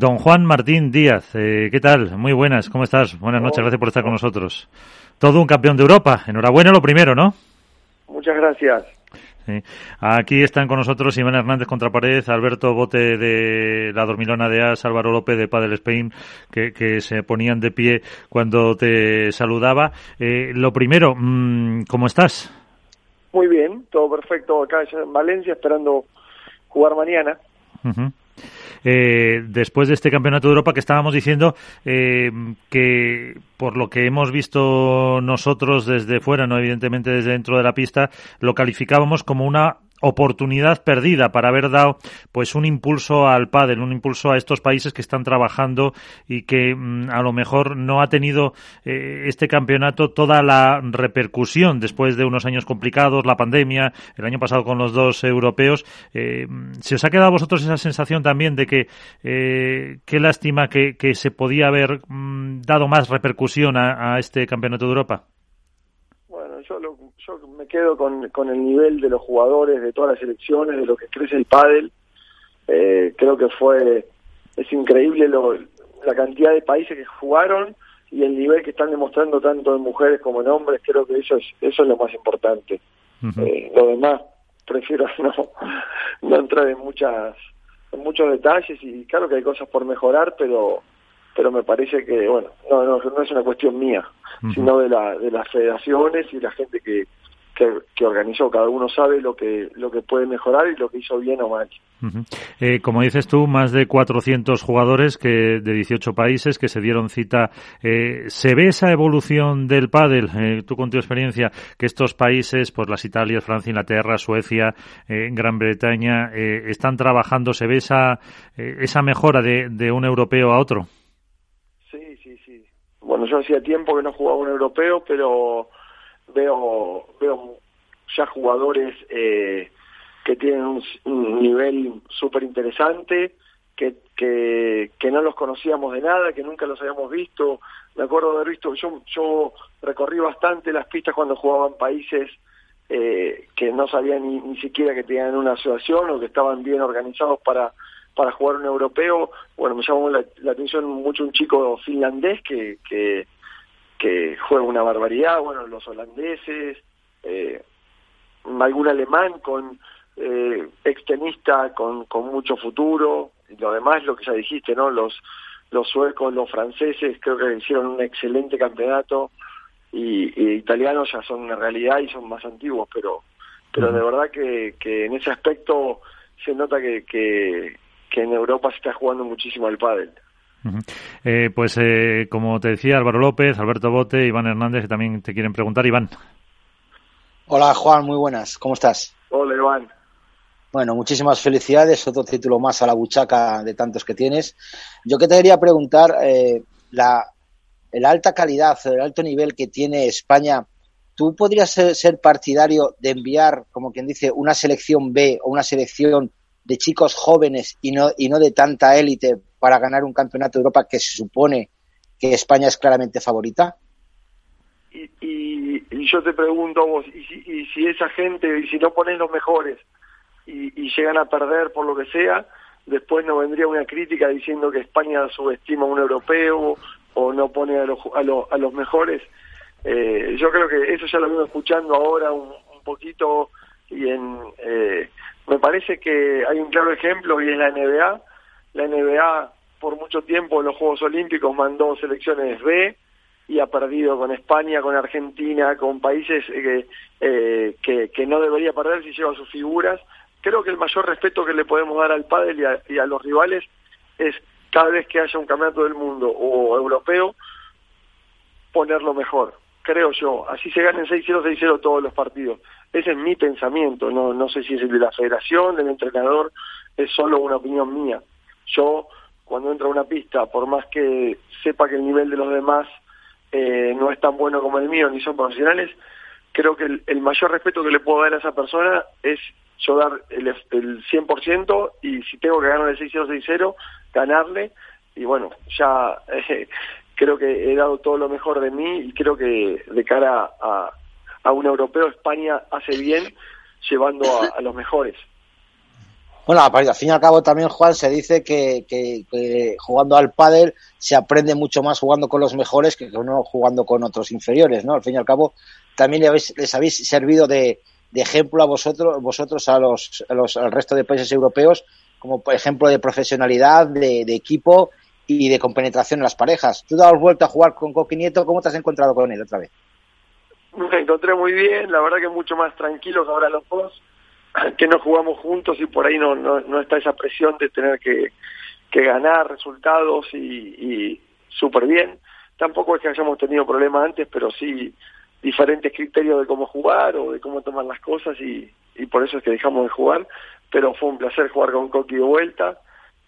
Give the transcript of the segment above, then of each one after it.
Don Juan Martín Díaz, eh, ¿qué tal? Muy buenas, ¿cómo estás? Buenas noches, gracias por estar con nosotros. Todo un campeón de Europa, enhorabuena lo primero, ¿no? Muchas gracias. Aquí están con nosotros Iván Hernández Contrapared, Alberto Bote de la Dormilona de As, Álvaro López de Padel Spain, que, se ponían de pie cuando te saludaba. Eh, lo primero, mm, ¿cómo estás? Muy bien, todo perfecto acá en Valencia, esperando jugar mañana. Eh, después de este Campeonato de Europa que estábamos diciendo eh, que por lo que hemos visto nosotros desde fuera, no evidentemente desde dentro de la pista, lo calificábamos como una oportunidad perdida para haber dado pues un impulso al pádel, un impulso a estos países que están trabajando y que mm, a lo mejor no ha tenido eh, este campeonato toda la repercusión después de unos años complicados, la pandemia, el año pasado con los dos europeos. Eh, ¿Se os ha quedado a vosotros esa sensación también de que eh, qué lástima que, se podía haber mm, dado más repercusión a este campeonato de Europa? Yo, me quedo con, con el nivel de los jugadores, de todas las selecciones, de lo que crece el pádel. Eh, creo que fue, es increíble lo, la cantidad de países que jugaron y el nivel que están demostrando tanto en mujeres como en hombres, creo que eso es, eso es lo más importante. eh, lo demás, prefiero no, no entrar en muchas en muchos detalles y claro que hay cosas por mejorar, pero pero me parece que, bueno, no, no, no es una cuestión mía, sino de, la, de las federaciones y la gente que, que, organizó. Cada uno sabe lo que, lo que puede mejorar y lo que hizo bien o mal. Eh, como dices tú, más de 400 jugadores que de 18 países que se dieron cita. Eh, ¿Se ve esa evolución del pádel, eh, tú con tu experiencia, que estos países, pues las Italias, Francia, Inglaterra, Suecia, Gran Bretaña, están trabajando? ¿Se ve esa, esa mejora de, de un europeo a otro? Bueno, yo hacía tiempo que no jugaba un europeo, pero veo veo ya jugadores eh, que tienen un, nivel súper interesante, que, que, no los conocíamos de nada, que nunca los habíamos visto. Me acuerdo de haber visto, yo, yo recorrí bastante las pistas cuando jugaban países eh, que no sabían ni, ni siquiera que tenían una asociación o que estaban bien organizados para para jugar un europeo, bueno, me llamó la, atención mucho un chico finlandés que, que, que, juega una barbaridad, bueno, los holandeses, eh, algún alemán con eh, extenista con, con mucho futuro, y lo demás lo que ya dijiste, ¿no? Los, los suecos, los franceses, creo que hicieron un excelente campeonato, y, y italianos ya son una realidad y son más antiguos, pero pero de verdad que, que en ese aspecto se nota que, que, que en Europa se está jugando muchísimo el pádel. Eh, pues eh, como te decía Álvaro López, Alberto Bote, Iván Hernández que también te quieren preguntar. Iván. Hola Juan, muy buenas. ¿Cómo estás? Hola Iván. Bueno, muchísimas felicidades. Otro título más a la buchaca de tantos que tienes. Yo que te quería preguntar, eh, la, la alta calidad, el alto nivel que tiene España, ¿tú podrías ser, ser partidario de enviar, como quien dice, una selección B o una selección de chicos jóvenes y no, y no de tanta élite para ganar un campeonato de Europa que se supone que España es claramente favorita? Y, yo te pregunto vos, ¿y si, y si, esa gente, y si no pones los mejores y, llegan a perder por lo que sea, después no vendría una crítica diciendo que España subestima a un europeo o no pone a los, a los, a los mejores? Eh, yo creo que eso ya lo vengo escuchando ahora un, un poquito y en eh, me parece que hay un claro ejemplo y es la NBA. La NBA por mucho tiempo en los Juegos Olímpicos mandó selecciones B y ha perdido con España, con Argentina, con países eh, eh, que, que no debería perder si lleva sus figuras. Creo que el mayor respeto que le podemos dar al pádel y a, los rivales es cada vez que haya un campeonato del mundo o europeo, ponerlo mejor creo yo. Así se ganen 6-0, 6-0 todos los partidos. Ese es mi pensamiento, no, no sé si es el de la federación, del entrenador, es solo una opinión mía. Yo, cuando entro a una pista, por más que sepa que el nivel de los demás eh, no es tan bueno como el mío, ni son profesionales, creo que el, mayor respeto que le puedo dar a esa persona es yo dar el, el 100% y si tengo que ganar el 6-0, 6-0, ganarle. Y bueno, ya eh, creo que he dado todo lo mejor de mí y creo que de cara a, a un europeo España hace bien llevando a, los mejores. Bueno, al fin y al cabo también, Juan, se dice que, jugando al pádel se aprende mucho más jugando con los mejores que no jugando con otros inferiores, ¿no? Al fin y al cabo, también les habéis servido de, ejemplo a vosotros, vosotros a los, al resto de países europeos, como ejemplo de profesionalidad, de, equipo y de compenetración en las parejas. Tú has vuelto a jugar con Coqui Nieto, ¿cómo te has encontrado con él otra vez? Me encontré muy bien, la verdad que mucho más tranquilo que ahora los dos que no jugamos juntos y por ahí no, no, está esa presión de tener que, que ganar resultados y, y súper bien. Tampoco es que hayamos tenido problemas antes, pero sí diferentes criterios de cómo jugar o de cómo tomar las cosas y, y por eso es que dejamos de jugar. Pero fue un placer jugar con Coqui de vuelta.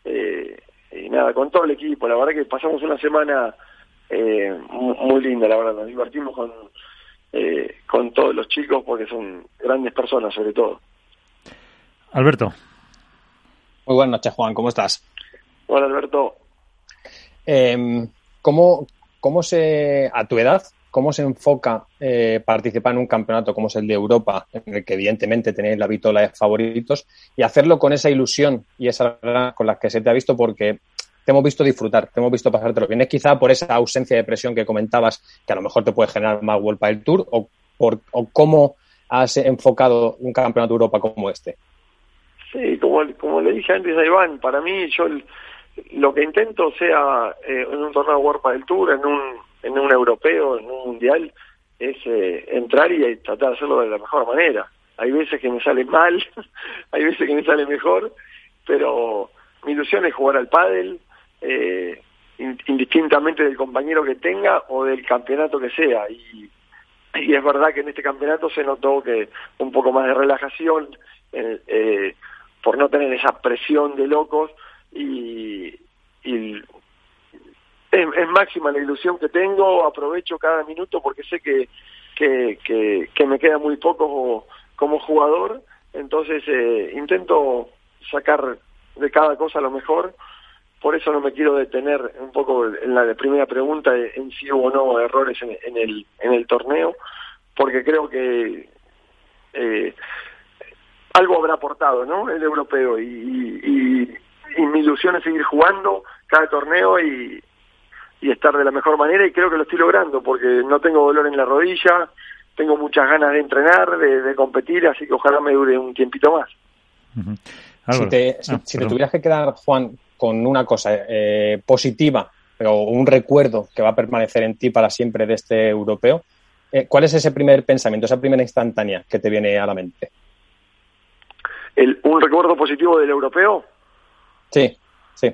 Eh, y nada, con todo el equipo. La verdad que pasamos una semana eh, muy linda, la verdad. Nos divertimos con, eh, con todos los chicos porque son grandes personas sobre todo. Alberto. Muy buenas noches, Juan. ¿Cómo estás? Hola, Alberto. Eh, ¿cómo, ¿Cómo se, a tu edad, cómo se enfoca eh, participar en un campeonato como es el de Europa, en el que evidentemente tenéis la vitola de favoritos, y hacerlo con esa ilusión y esa ganas con las que se te ha visto? Porque te hemos visto disfrutar, te hemos visto pasártelo bien. ¿Es quizá por esa ausencia de presión que comentabas, que a lo mejor te puede generar más World del Tour, o, por, o cómo has enfocado un campeonato de Europa como este? Sí, como, como le dije antes a Iván, para mí yo lo que intento sea eh, en un torneo World del Tour, en un, en un europeo, en un mundial, es eh, entrar y tratar de hacerlo de la mejor manera. Hay veces que me sale mal, hay veces que me sale mejor, pero mi ilusión es jugar al pádel, eh, indistintamente del compañero que tenga o del campeonato que sea. Y, es verdad que en este campeonato se notó que un poco más de relajación, eh, por no tener esa presión de locos y, es, máxima la ilusión que tengo, aprovecho cada minuto porque sé que, que, me queda muy poco como, jugador, entonces eh, intento sacar de cada cosa lo mejor, por eso no me quiero detener un poco en la primera pregunta en si hubo o no errores en, el, en el torneo, porque creo que eh, algo habrá aportado, ¿no? El europeo y, y, mi ilusión es seguir jugando cada torneo y, y estar de la mejor manera y creo que lo estoy logrando porque no tengo dolor en la rodilla, tengo muchas ganas de entrenar, de, competir, así que ojalá me dure un tiempito más. Si te, si, ah, te tuvieras que quedar, Juan, con una cosa eh, positiva, pero un recuerdo que va a permanecer en ti para siempre de este europeo, eh, ¿cuál es ese primer pensamiento, esa primera instantánea que te viene a la mente? Un recuerdo positivo del europeo. Sí, sí.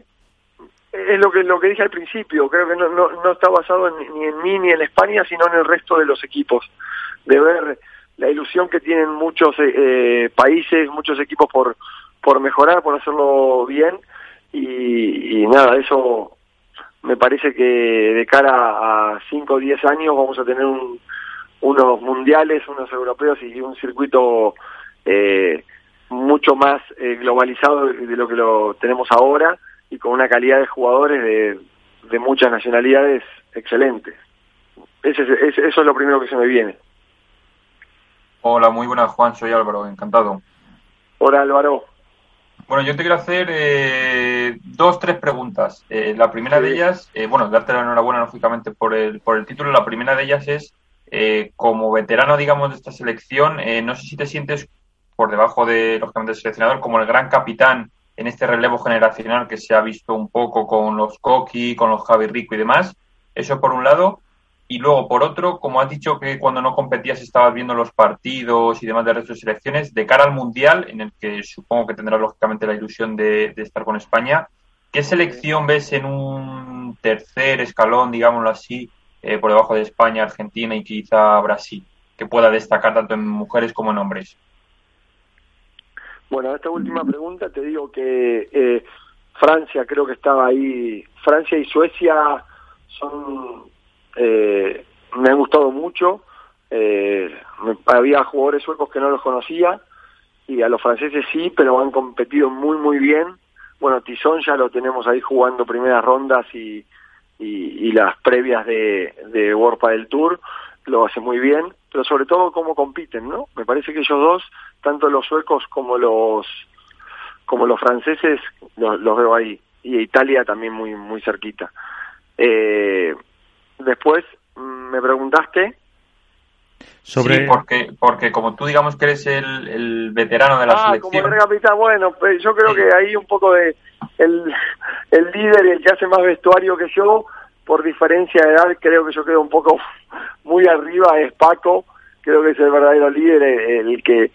Es lo que lo que dije al principio, creo que no, no, está basado ni en mí ni en España, sino en el resto de los equipos. De ver la ilusión que tienen muchos eh, eh, países, muchos equipos por, por mejorar, por hacerlo bien. Y, y nada, eso me parece que de cara a 5 o 10 años vamos a tener un, unos mundiales, unos europeos y un circuito eh, mucho más eh, globalizado de, lo que lo tenemos ahora y con una calidad de jugadores de, de muchas nacionalidades excelentes. Ese, eso es lo primero que se me viene. Hola, muy buenas Juan, soy Álvaro, encantado. Hola Álvaro. Bueno, yo te quiero hacer eh, dos, tres preguntas. Eh, la primera de ellas, eh, bueno, darte la enhorabuena lógicamente por el, por el título. La primera de ellas es, como veterano, digamos, de esta selección, no sé si te sientes por debajo de, lógicamente, del seleccionador, como el gran capitán en este relevo generacional que se ha visto un poco con los Coqui, con los Javi Rico y demás. Eso por un lado. Y luego, por otro, como has dicho que cuando no competías estabas viendo los partidos y demás de resto de selecciones, de cara al Mundial, en el que supongo que tendrás lógicamente la ilusión de, estar con España, ¿qué selección ves en un tercer escalón, digámoslo así, eh, por debajo de España, Argentina y quizá Brasil, que pueda destacar tanto en mujeres como en hombres? Bueno, esta última pregunta te digo que eh, Francia creo que estaba ahí, Francia y Suecia son, eh, me han gustado mucho, eh, había jugadores suecos que no los conocía y a los franceses sí, pero han competido muy muy bien. Bueno, Tizón ya lo tenemos ahí jugando primeras rondas y, y, las previas de, de World del Tour, lo hace muy bien pero sobre todo cómo compiten, ¿no? Me parece que ellos dos, tanto los suecos como los como los franceses los, los veo ahí y Italia también muy muy cerquita. Eh, después mm, me preguntaste sobre... Sí, porque, porque como tú digamos que eres el, el veterano de la ah, selección... como el capitán, bueno, pues yo creo que ahí un poco de el, el líder, el que hace más vestuario que yo, por diferencia de edad, creo que yo quedo un poco muy arriba, es Paco, creo que es el verdadero líder, el, que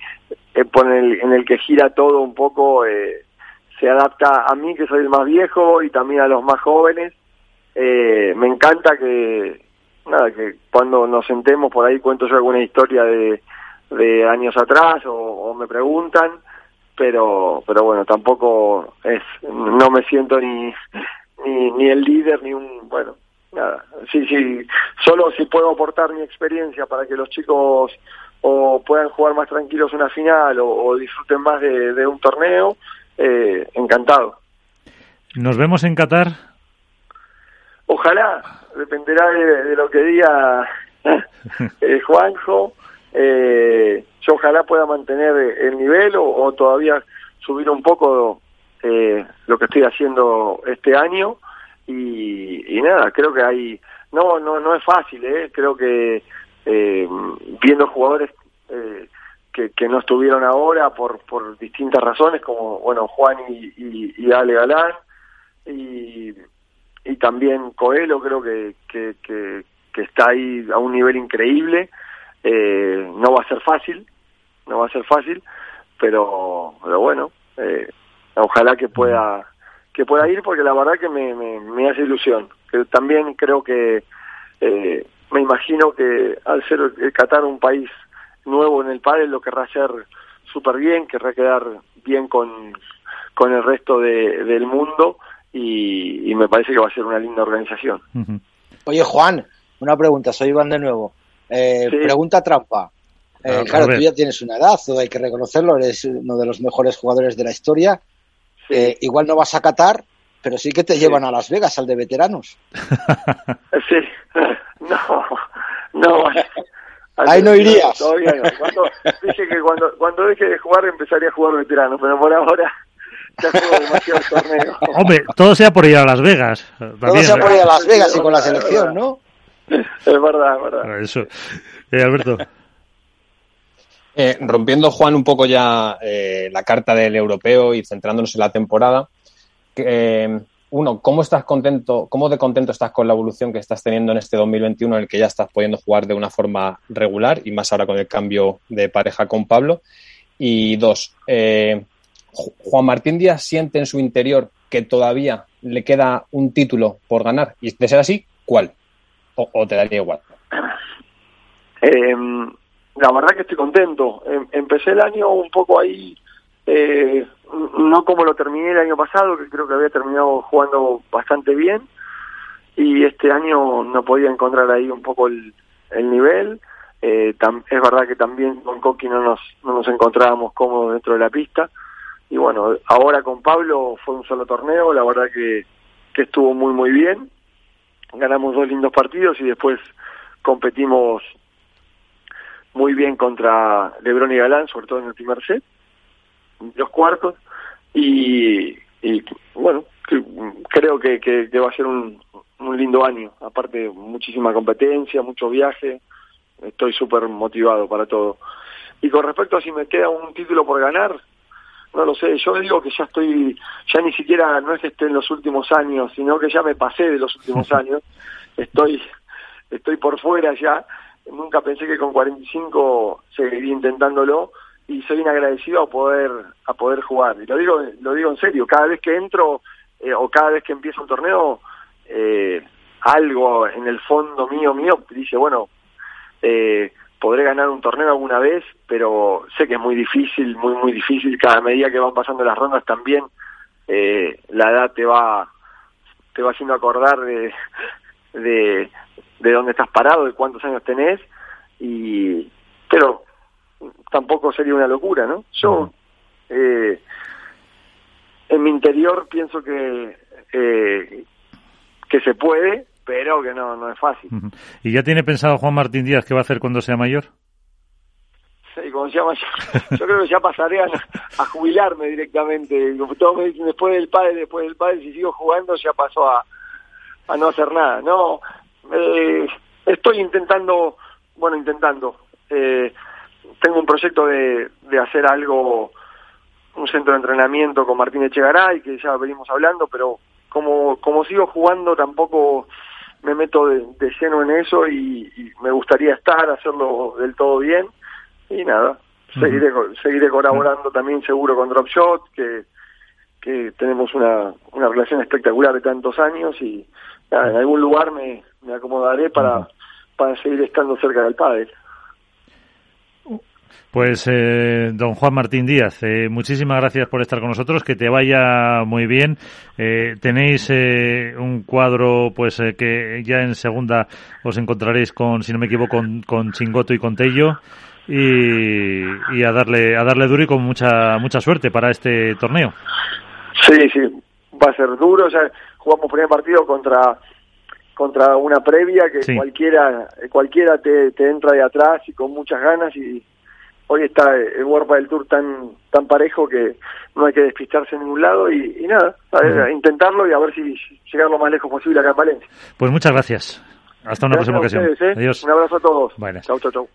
eh, en el que gira todo un poco, eh, se adapta a mí que soy el más viejo y también a los más jóvenes. Eh, me encanta que, nada, que cuando nos sentemos por ahí cuento yo alguna historia de, años atrás o, me preguntan, pero, pero bueno, tampoco es, no me siento ni, ni, ni el líder ni un, bueno, nada, sí, sí, solo si puedo aportar mi experiencia para que los chicos o puedan jugar más tranquilos una final o, disfruten más de, de un torneo, eh, encantado. ¿Nos vemos en Qatar? Ojalá, dependerá de, lo que diga eh, Juanjo. Eh, yo ojalá pueda mantener el nivel o, todavía subir un poco eh, lo que estoy haciendo este año. Y, y, nada, creo que hay. No, no, no es fácil, ¿eh? Creo que eh, viendo jugadores eh, que, que no estuvieron ahora por, por distintas razones, como bueno Juan y, y, y Ale Galán, y, y también Coelho creo que, que, que, que, está ahí a un nivel increíble. Eh, no va a ser fácil, no va a ser fácil, pero, pero bueno, eh, ojalá que pueda que pueda ir porque la verdad que me, me, me hace ilusión. Que también creo que eh, me imagino que al ser el Qatar un país nuevo en el pádel lo querrá hacer súper bien, querrá quedar bien con, con el resto de, del mundo y, me parece que va a ser una linda organización. Oye, Juan, una pregunta, soy Iván de nuevo. Eh, Pregunta trampa. Eh, claro, tú ya tienes una edad, hay que reconocerlo, eres uno de los mejores jugadores de la historia. Eh, igual no vas a Qatar, pero sí que te llevan a Las Vegas, al de veteranos. sí, no, no. Ahí no irías. Todavía no. Cuando, dije que cuando, cuando deje de jugar empezaría a jugar veterano, pero por ahora Hombre, todo sea por ir a Las Vegas. todo sea por ir a Las Vegas y con la selección, ¿no? Es verdad, es verdad. Eso. Eh, Alberto. Eh, rompiendo, Juan, un poco ya eh, la carta del europeo y centrándonos en la temporada. uno, ¿cómo estás contento, cómo de contento estás con la evolución que estás teniendo en este 2021 en el que ya estás pudiendo jugar de una forma regular y más ahora con el cambio de pareja con Pablo? Y dos, eh, Juan Martín Díaz siente en su interior que todavía le queda un título por ganar? Y de ser así, ¿cuál? ¿O, te daría igual? Eh, la verdad que estoy contento. Em, empecé el año un poco ahí, eh, no como lo terminé el año pasado, que creo que había terminado jugando bastante bien. Y este año no podía encontrar ahí un poco el, nivel. Eh, es verdad que también con Coqui no nos, no nos encontrábamos cómodos dentro de la pista y bueno, ahora con Pablo fue un solo torneo, la verdad que, que estuvo muy muy bien, ganamos dos lindos partidos y después competimos muy bien contra Lebron y Galán, sobre todo en el primer set, los cuartos, y, y bueno, creo que, que, va a ser un, un lindo año, aparte muchísima competencia, mucho viaje, estoy súper motivado para todo. Y con respecto a si me queda un título por ganar, no lo sé, yo digo que ya estoy, ya ni siquiera no es que esté en los últimos años, sino que ya me pasé de los últimos años, estoy, estoy por fuera ya, nunca pensé que con 45 seguiría intentándolo y soy inagradecido a poder, a poder jugar, y lo digo, lo digo en serio, cada vez que entro eh, o cada vez que empiezo un torneo, eh, algo en el fondo mío, mío, dice, bueno, eh, podré ganar un torneo alguna vez, pero sé que es muy difícil, muy, muy difícil. Cada medida que van pasando las rondas también la edad te va te va haciendo acordar de, de dónde estás parado, de cuántos años tenés, y pero tampoco sería una locura, ¿no? Yo eh, en mi interior pienso que eh, que se puede, pero que no, no es fácil. ¿Y ya tiene pensado Juan Martín Díaz qué va a hacer cuando sea mayor? Sí, como se llama, yo, creo que ya pasaré a, jubilarme directamente. Todos me dicen, después del padre, después del padre, si sigo jugando ya pasó a, a no hacer nada. No, eh, estoy intentando, bueno, intentando. Eh, tengo un proyecto de, de hacer algo, un centro de entrenamiento con Martín Echegaray, que ya venimos hablando, pero como, como sigo jugando tampoco me meto de, lleno en eso y, me gustaría estar, hacerlo del todo bien y nada, seguiré, seguiré colaborando también seguro con Dropshot, que, que tenemos una, una relación espectacular de tantos años y en algún lugar me, me acomodaré para, para seguir estando cerca del padre. Pues eh, don Juan Martín Díaz, eh, muchísimas gracias por estar con nosotros, que te vaya muy bien. Eh, tenéis eh, un cuadro pues eh, que ya en segunda os encontraréis con, si no me equivoco, con, con Chingoto y con Tello y, y, a darle a darle duro y con mucha mucha suerte para este torneo. Sí, sí, va a ser duro. Ya jugamos primer partido contra contra una previa que cualquiera cualquiera te, te entra de atrás y con muchas ganas y hoy está el World del Tour tan tan parejo que no hay que despistarse en ningún lado y, nada, a intentarlo y a ver si llegar lo más lejos posible acá en Valencia. Pues muchas gracias. Hasta una próxima ocasión. ¿eh? Adiós. Un abrazo a todos. Chau, chau, chau.